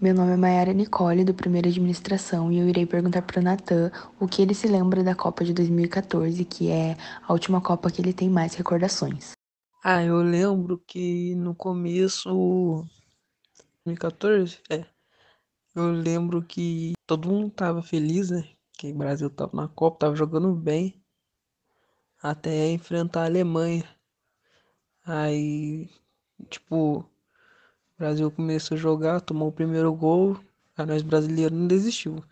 Meu nome é Mayara Nicole, do Primeira Administração, e eu irei perguntar para o Natan o que ele se lembra da Copa de 2014, que é a última Copa que ele tem mais recordações. Ah, eu lembro que no começo. 2014? É. Eu lembro que todo mundo tava feliz, né? Que o Brasil tava na Copa, tava jogando bem. Até enfrentar a Alemanha. Aí, tipo, o Brasil começou a jogar, tomou o primeiro gol, aí nós brasileiros não desistiu.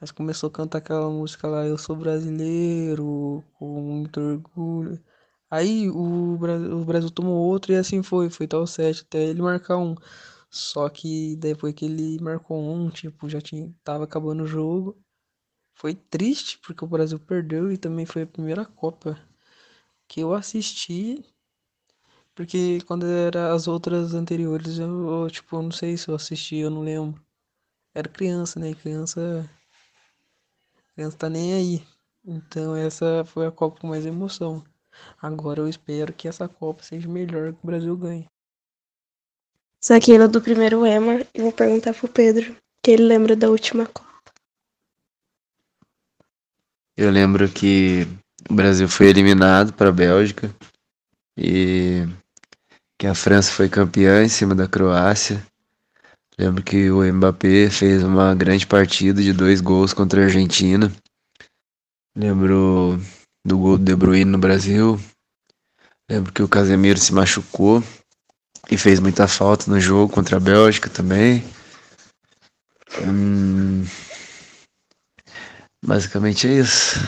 Nós começou a cantar aquela música lá, Eu Sou Brasileiro, com muito orgulho. Aí o Brasil, o Brasil tomou outro e assim foi, foi tal sete até ele marcar um. Só que depois que ele marcou um, tipo, já tinha, tava acabando o jogo. Foi triste porque o Brasil perdeu e também foi a primeira Copa que eu assisti porque quando era as outras anteriores, eu, eu, tipo, não sei se eu assisti, eu não lembro. Era criança, né? Criança. Criança tá nem aí. Então essa foi a Copa com mais emoção. Agora eu espero que essa Copa seja melhor que o Brasil ganhe. Aquela do primeiro EMA e vou perguntar pro Pedro que ele lembra da última Copa. Eu lembro que o Brasil foi eliminado para a Bélgica e que a França foi campeã em cima da Croácia. Lembro que o Mbappé fez uma grande partida de dois gols contra a Argentina. Lembro do gol do De Bruyne no Brasil. Lembro que o Casemiro se machucou e fez muita falta no jogo contra a Bélgica também. Hum, basicamente é isso.